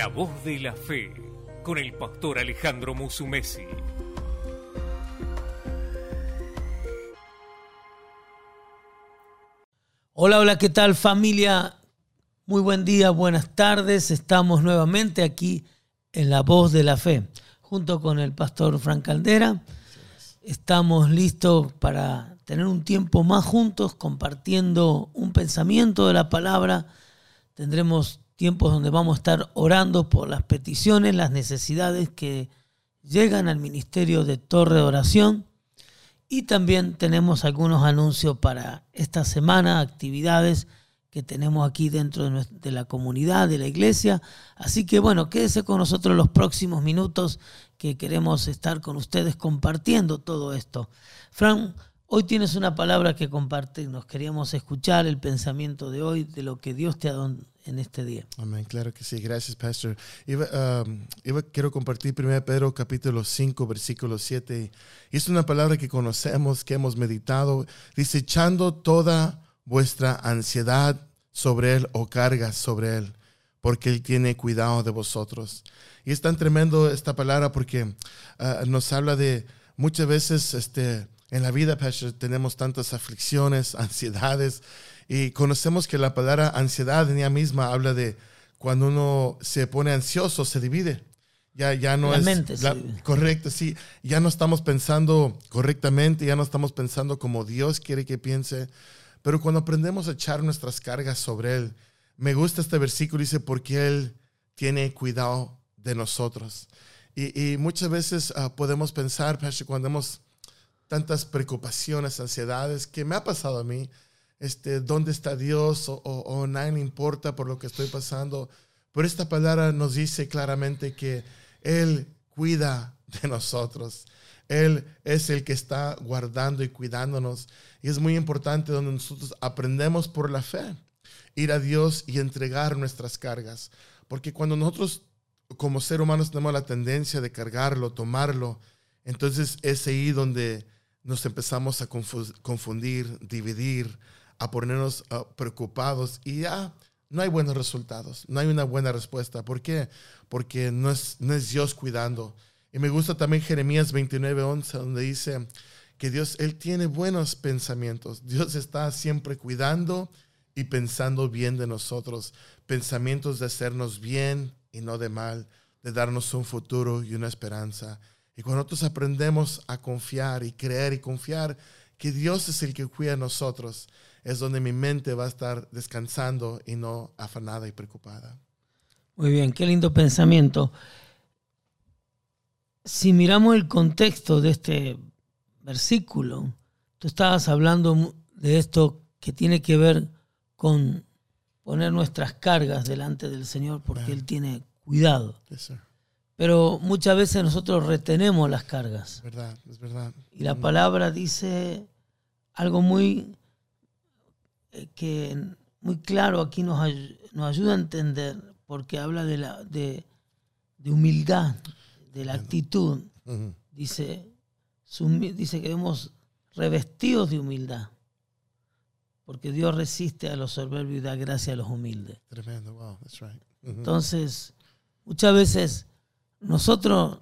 La voz de la fe con el pastor Alejandro Musumesi. Hola, hola, ¿qué tal familia? Muy buen día, buenas tardes. Estamos nuevamente aquí en La Voz de la Fe, junto con el pastor Frank Caldera. Estamos listos para tener un tiempo más juntos compartiendo un pensamiento de la palabra. Tendremos tiempos donde vamos a estar orando por las peticiones, las necesidades que llegan al ministerio de Torre de Oración. Y también tenemos algunos anuncios para esta semana, actividades que tenemos aquí dentro de, la comunidad, de la iglesia. Así que bueno, quédese con nosotros los próximos minutos que queremos estar con ustedes compartiendo todo esto. Fran, Hoy tienes una palabra que compartirnos. Queríamos escuchar el pensamiento de hoy, de lo que Dios te ha en este día. Amén, claro que sí. Gracias, Pastor. Iba, um, quiero compartir 1 Pedro capítulo 5, versículo 7. Y es una palabra que conocemos, que hemos meditado. Dice, echando toda vuestra ansiedad sobre Él o cargas sobre Él, porque Él tiene cuidado de vosotros. Y es tan tremendo esta palabra porque uh, nos habla de muchas veces este, en la vida, Pastor, tenemos tantas aflicciones, ansiedades, y conocemos que la palabra ansiedad en ella misma habla de cuando uno se pone ansioso, se divide. Ya, ya no es mente correcto, sí. Ya no estamos pensando correctamente, ya no estamos pensando como Dios quiere que piense. Pero cuando aprendemos a echar nuestras cargas sobre Él, me gusta este versículo, dice, porque Él tiene cuidado de nosotros. Y, muchas veces ah, podemos pensar, Pastor, cuando hemos tantas preocupaciones, ansiedades, que me ha pasado a mí. Este, ¿Dónde está Dios? O, o, nadie me importa por lo que estoy pasando. Pero esta palabra nos dice claramente que Él cuida de nosotros. Él es el que está guardando y cuidándonos. Y es muy importante donde nosotros aprendemos por la fe, ir a Dios y entregar nuestras cargas. Porque cuando nosotros como ser humanos tenemos la tendencia de cargarlo, tomarlo, entonces es ahí donde nos empezamos a confundir, dividir, a ponernos ah, preocupados y ya no hay buenos resultados, no hay una buena respuesta. ¿Por qué? Porque no es, no es Dios cuidando. Y me gusta también Jeremías 29, 11, donde dice que Dios, Él tiene buenos pensamientos. Dios está siempre cuidando y pensando bien de nosotros. Pensamientos de hacernos bien y no de mal, de darnos un futuro y una esperanza. Y cuando nosotros aprendemos a confiar y creer y confiar que Dios es el que cuida a nosotros, es donde mi mente va a estar descansando y no afanada y preocupada. Muy bien, qué lindo pensamiento. Si miramos el contexto de este versículo, tú estabas hablando de esto que tiene que ver con poner nuestras cargas delante del Señor porque Él tiene cuidado. Pero muchas veces nosotros retenemos las cargas. Es verdad, es verdad. Y la palabra dice algo muy, que muy claro aquí nos, nos ayuda a entender, porque habla de, la, de, humildad, de la actitud. dice, dice que debemos revestidos de humildad, porque Dios resiste a los soberbios y da gracia a los humildes. Tremendo, wow, that's right. Entonces, muchas veces nosotros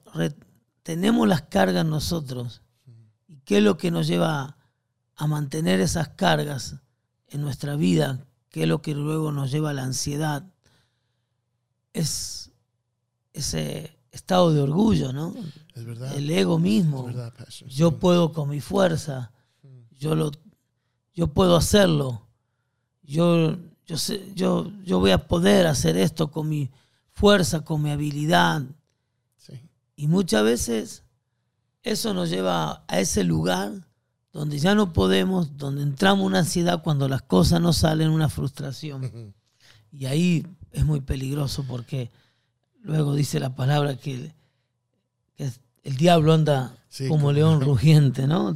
tenemos las cargas nosotros. ¿Y qué es lo que nos lleva a mantener esas cargas en nuestra vida? ¿Qué es lo que luego nos lleva a la ansiedad? Es ese estado de orgullo, ¿no? Es verdad. El ego mismo. yo puedo con mi fuerza. Yo, lo, yo puedo hacerlo. Yo, yo, sé, yo, yo voy a poder hacer esto con mi fuerza, con mi habilidad. Y muchas veces eso nos lleva a ese lugar donde ya no podemos, donde entramos en una ansiedad cuando las cosas no salen, una frustración. Y ahí es muy peligroso porque luego dice la palabra que, el diablo anda como león rugiente, ¿no?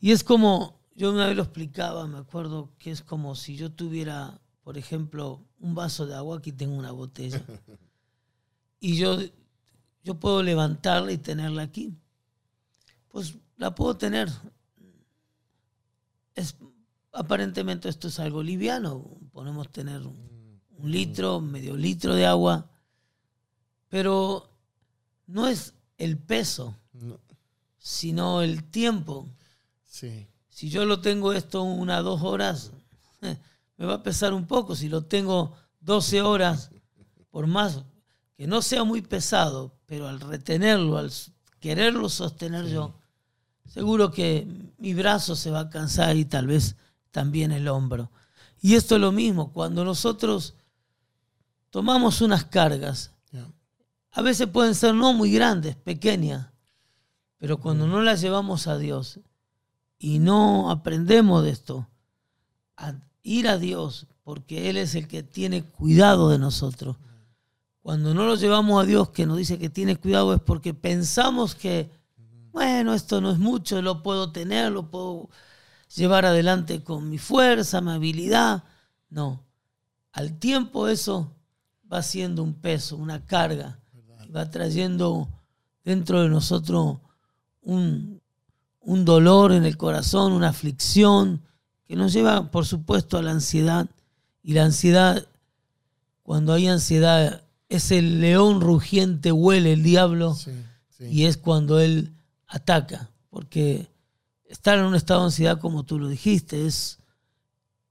Y es como, yo una vez lo explicaba, me acuerdo que es como si yo tuviera, por ejemplo, un vaso de agua, aquí tengo una botella, y yo yo puedo levantarla y tenerla aquí. Pues la puedo tener. Es, aparentemente esto es algo liviano. Podemos tener un litro, medio litro de agua, pero no es el peso, No. sino el tiempo. Sí. Si yo lo tengo esto una dos horas, me va a pesar un poco. Si lo tengo 12 horas, por más que no sea muy pesado, pero al retenerlo, al quererlo sostener yo, seguro que mi brazo se va a cansar y tal vez también el hombro. Y esto es lo mismo, cuando nosotros tomamos unas cargas, Yeah. a veces pueden ser no muy grandes, pequeñas, pero cuando no las llevamos a Dios y no aprendemos de esto, a ir a Dios, porque Él es el que tiene cuidado de nosotros. Cuando no lo llevamos a Dios, que nos dice que tiene cuidado, es porque pensamos que, bueno, esto no es mucho, lo puedo tener, lo puedo llevar adelante con mi fuerza, mi habilidad. No, al tiempo eso va siendo un peso, una carga, va trayendo dentro de nosotros un, un dolor en el corazón, una aflicción que nos lleva, por supuesto, a la ansiedad. Y la ansiedad, cuando hay ansiedad, es el león rugiente, huele el diablo Sí. Sí. y es cuando él ataca, porque estar en un estado de ansiedad, como tú lo dijiste, es,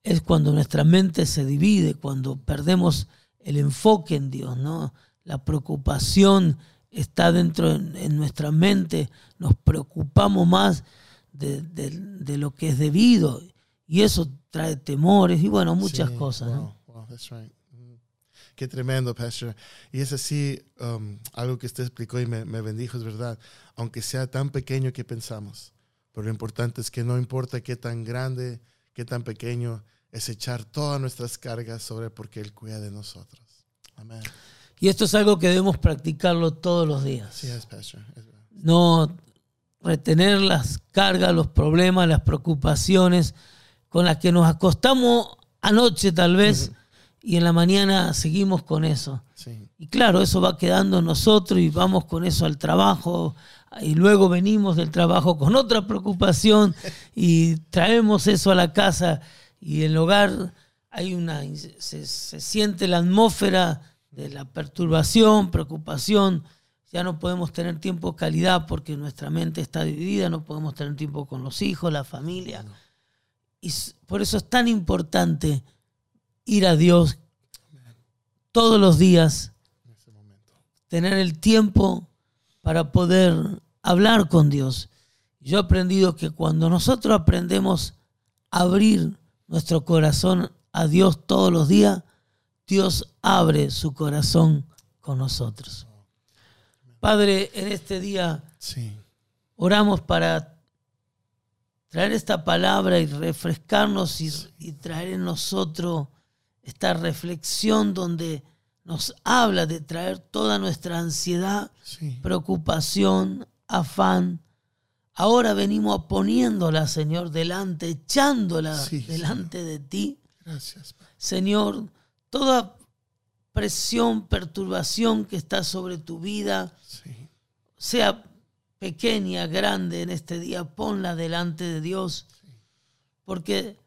es cuando nuestra mente se divide, cuando perdemos el enfoque en Dios, ¿no? La preocupación está dentro en, en nuestra mente, nos preocupamos más de, de- de lo que es debido y eso trae temores y bueno, muchas Sí, cosas, wow, ¿no? wow, that's right. Qué tremendo, Pastor. Y es así, um, algo que usted explicó y me, me bendijo, es verdad. Aunque sea tan pequeño que pensamos, pero lo importante es que no importa qué tan grande, qué tan pequeño, es echar todas nuestras cargas sobre porque Él cuida de nosotros. Amén. Y esto es algo que debemos practicarlo todos los días. Así es, Pastor. Es verdad. no retener las cargas, los problemas, las preocupaciones con las que nos acostamos anoche tal vez y en la mañana seguimos con eso. Sí, Y claro, eso va quedando en nosotros y vamos con eso al trabajo y luego venimos del trabajo con otra preocupación y traemos eso a la casa y en el hogar hay una se, se siente la atmósfera de la perturbación, preocupación. Ya no podemos tener tiempo de calidad porque nuestra mente está dividida, no podemos tener tiempo con los hijos, la familia. Y por eso es tan importante ir a Dios todos los días tener el tiempo para poder hablar con Dios. Yo he aprendido que cuando nosotros aprendemos a abrir nuestro corazón a Dios todos los días, Dios abre su corazón con nosotros. Padre, en este día Sí, oramos para traer esta palabra y refrescarnos y, y traer en nosotros esta reflexión donde nos habla de traer toda nuestra ansiedad, sí. preocupación, afán. Ahora venimos poniéndola, Señor, delante, echándola Sí, delante de ti. Gracias, Padre. Señor, toda presión, perturbación que está sobre tu vida, Sí, sea pequeña, grande en este día, ponla delante de Dios, porque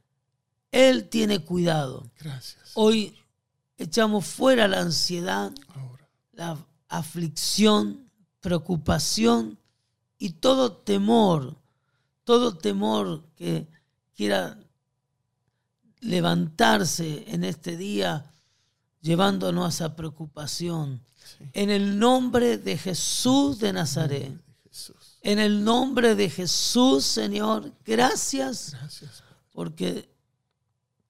Él tiene cuidado. gracias. Hoy echamos fuera la ansiedad, Ahora. la aflicción, preocupación y todo temor, todo temor que quiera levantarse en este día llevándonos a preocupación. Sí. En el nombre de Jesús de Nazaret. Jesús. En el nombre de Jesús, Señor, gracias Gracias, porque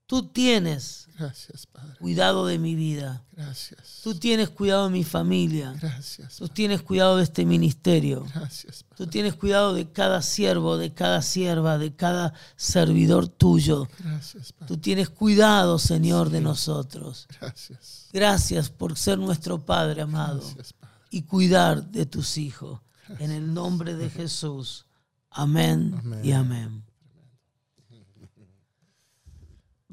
tú tienes Gracias, Padre. cuidado de mi vida. Gracias. Tú tienes cuidado de mi familia. Gracias. Tú tienes cuidado de este ministerio. Gracias, Tú Padre. tienes cuidado de cada siervo, de cada sierva, de cada servidor tuyo. Gracias, Tú Padre. tienes cuidado, Señor, de nosotros. Gracias. Gracias por ser nuestro Padre amado Gracias, Padre. y cuidar de tus hijos. En el nombre de Jesús. Amén, Amén. y amén.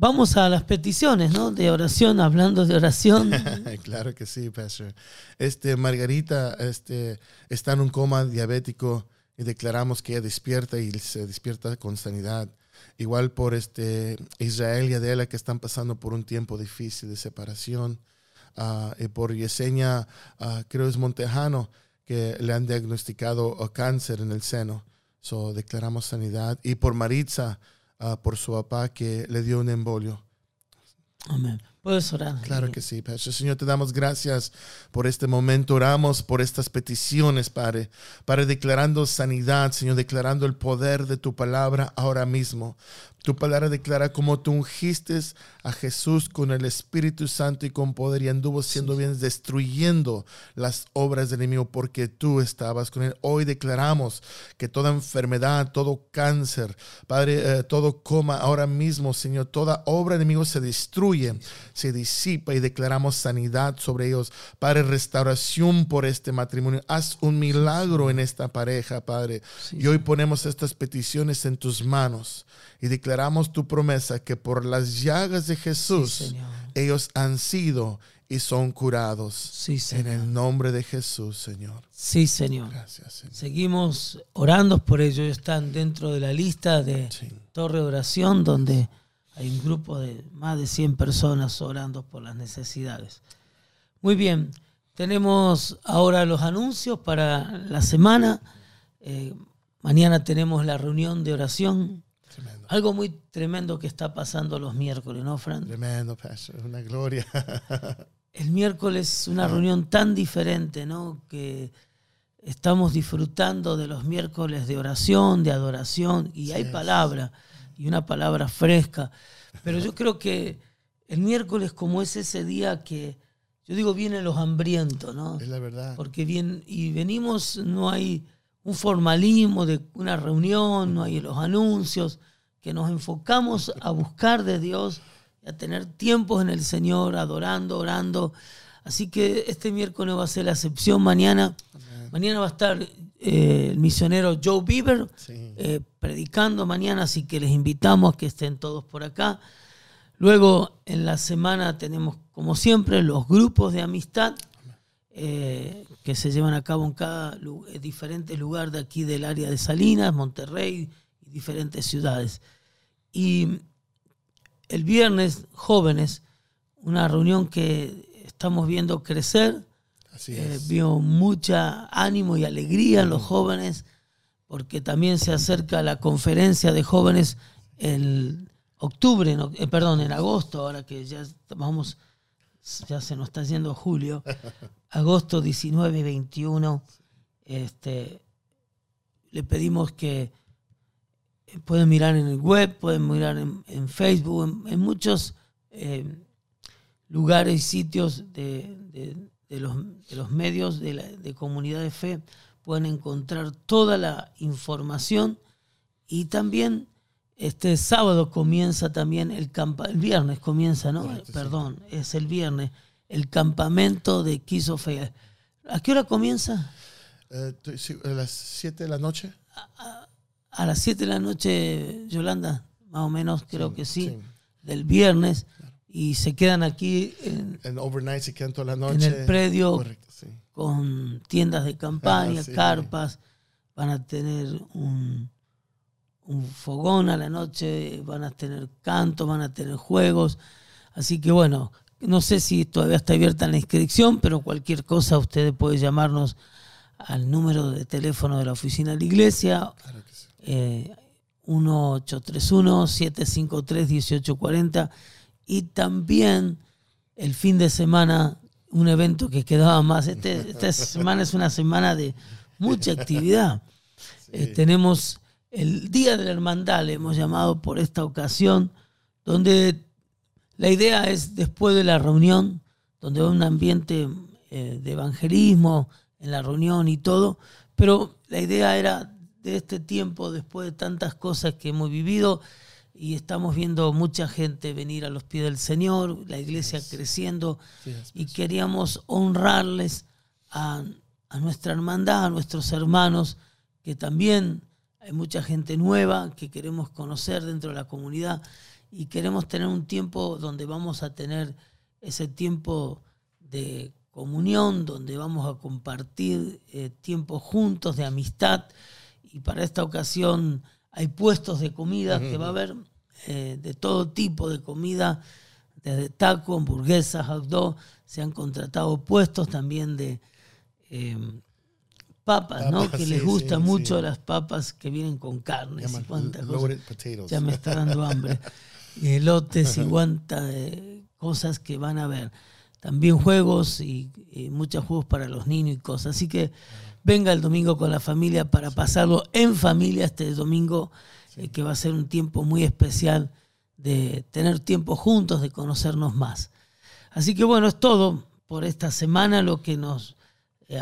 Vamos a las peticiones, ¿no? De oración, hablando de oración. claro que sí, Pastor. Este, Margarita este, está en un coma diabético y declaramos que ella despierta y se despierta con sanidad. igual por este Israel y Adela que están pasando por un tiempo difícil de separación, ah, y por Yesenia, ah, creo es Montejano, que le han diagnosticado cáncer en el seno. So, declaramos sanidad. Y por Maritza, ah, por su papá que le dio un embolio. Amén. Puedes orar. Claro que sí, Padre. Señor, te damos gracias por este momento. Oramos por estas peticiones, Padre. Padre, declarando sanidad, Señor, declarando el poder de tu palabra ahora mismo. Tu palabra declara como tú ungiste a Jesús con el Espíritu Santo y con poder y anduvo siendo bien destruyendo las obras del enemigo porque tú estabas con él. Hoy declaramos que toda enfermedad, todo cáncer, Padre, eh, todo coma ahora mismo, Señor, toda obra del enemigo se destruye, se disipa y declaramos sanidad sobre ellos. Padre, restauración por este matrimonio. Haz un milagro en esta pareja, Padre. y hoy ponemos estas peticiones en tus manos y declaramos tu promesa que por las llagas de Jesús ellos han sido y son curados. Sí, en el nombre de Jesús, Señor. Sí, Señor. Gracias, Señor. Seguimos orando por ellos. Están dentro de la lista de Torre de Oración, donde hay un grupo de más de 100 personas orando por las necesidades. Muy bien, tenemos ahora los anuncios para la semana. Eh, mañana tenemos la reunión de oración algo muy tremendo que está pasando los miércoles, ¿no, Fran? Tremendo, Pastor, una gloria. El miércoles es una reunión tan diferente, ¿no? Que estamos disfrutando de los miércoles de oración, de adoración, y hay palabra, y una palabra fresca. Pero yo creo que el miércoles, como es ese día que, yo digo, vienen los hambrientos, ¿no? Es la verdad. Porque bien, y venimos, no hay un formalismo de una reunión, no hay los anuncios, que nos enfocamos a buscar de Dios a tener tiempos en el Señor, adorando, orando. Así que este miércoles va a ser la excepción. Mañana, mañana va a estar eh, el misionero Joe Bieber eh, predicando mañana, así que les invitamos a que estén todos por acá. Luego en la semana tenemos, como siempre, los grupos de amistad eh, que se llevan a cabo en cada diferente lugar de aquí del área de Salinas, Monterrey y diferentes ciudades. Y el viernes, jóvenes, una reunión que estamos viendo crecer. Así eh, vio mucha ánimo y alegría en los jóvenes, porque también se acerca la conferencia de jóvenes el octubre, eh, perdón, en agosto, ahora que ya vamos ya se nos está yendo julio, agosto 19 y 21, este, le pedimos que pueden mirar en el web, pueden mirar en, Facebook, en, muchos eh, lugares y sitios de, los, medios de, comunidad de fe, pueden encontrar toda la información y también este sábado comienza también el campamento, el viernes comienza, ¿no? Perdón, es el viernes, el campamento de Fe. ¿A qué hora comienza? Eh, a las 7 de la noche. A, las 7 de la noche, Yolanda, más o menos, creo que sí, del viernes. Y se quedan aquí en, en overnight, se quedan toda la noche. En el predio con tiendas de campaña, carpas. Van a tener un, un fogón a la noche, van a tener canto, van a tener juegos. Así que bueno, no sé si todavía está abierta la inscripción, pero cualquier cosa ustedes pueden llamarnos al número de teléfono de la oficina de la iglesia, claro eh, 1831-753-1840 y también el fin de semana un evento que quedaba más. Este, esta semana es una semana de mucha actividad. Eh, tenemos el Día de la Hermandad, le hemos llamado por esta ocasión, donde la idea es después de la reunión, donde va un ambiente eh, de evangelismo en la reunión y todo, pero la idea era de este tiempo, después de tantas cosas que hemos vivido, y estamos viendo mucha gente venir a los pies del Señor, la iglesia creciendo, y queríamos honrarles a, a nuestra hermandad, a nuestros hermanos, que también hay mucha gente nueva que queremos conocer dentro de la comunidad y queremos tener un tiempo donde vamos a tener ese tiempo de comunión, donde vamos a compartir eh, tiempo juntos de amistad. Y para esta ocasión hay puestos de comida que va a haber eh, de todo tipo de comida, desde taco, hamburguesas, hot dog, se han contratado puestos también de eh, papas, ¿no? Papas, Que sí, les gustan sí, mucho sí. las papas que vienen con carnes y loaded cosas. Ya me está dando hambre. Y elotes y cuantas eh, cosas que van a ver. También juegos y, y muchos juegos para los niños y cosas. Así que venga el domingo con la familia para pasarlo en familia este domingo, eh, que va a ser un tiempo muy especial de tener tiempo juntos, de conocernos más. Así que bueno, es todo por esta semana lo que nos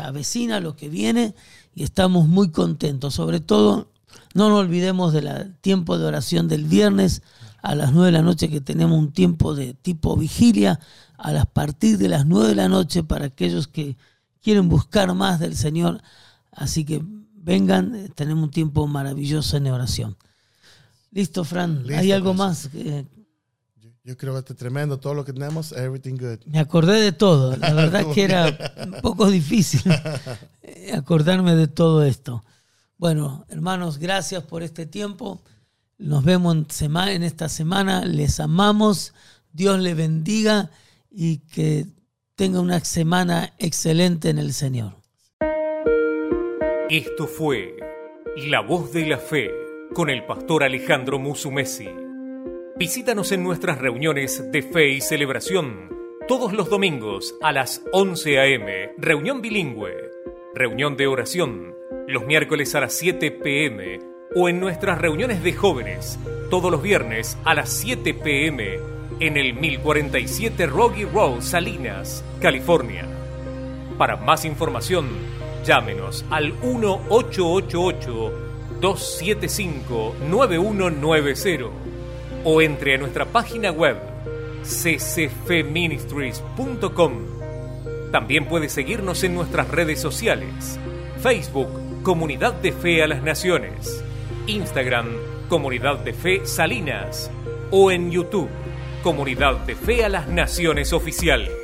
avecina, lo que viene, y estamos muy contentos. Sobre todo, no nos olvidemos del tiempo de oración del viernes a las 9 de la noche, que tenemos un tiempo de tipo vigilia a las partir de las 9 de la noche para aquellos que quieren buscar más del Señor. Así que vengan, eh, tenemos un tiempo maravilloso en oración. Listo, Fran. ¿Hay algo pues. más? que- Yo, creo que está tremendo todo lo que tenemos, everything good. Me acordé de todo. La verdad que era un poco difícil acordarme de todo esto. Bueno, hermanos, gracias por este tiempo. Nos vemos en, sema- en esta semana. Les amamos. Dios les bendiga y que tenga una semana excelente en el Señor. Esto fue La Voz de la Fe con el pastor Alejandro Musumesi. Visítanos en nuestras reuniones de fe y celebración todos los domingos a las 11 a.m. Reunión bilingüe, reunión de oración los miércoles a las 7 p.m. o en nuestras reuniones de jóvenes todos los viernes a las 7 p.m. en el 1047 Rocky Road, Salinas, California. Para más información, llámenos al 1-888-275-9190 o entre a nuestra página web ccfministries.com. También puede seguirnos en nuestras redes sociales. Facebook, Comunidad de Fe a las Naciones. Instagram, Comunidad de Fe Salinas. O en YouTube, Comunidad de Fe a las Naciones Oficial.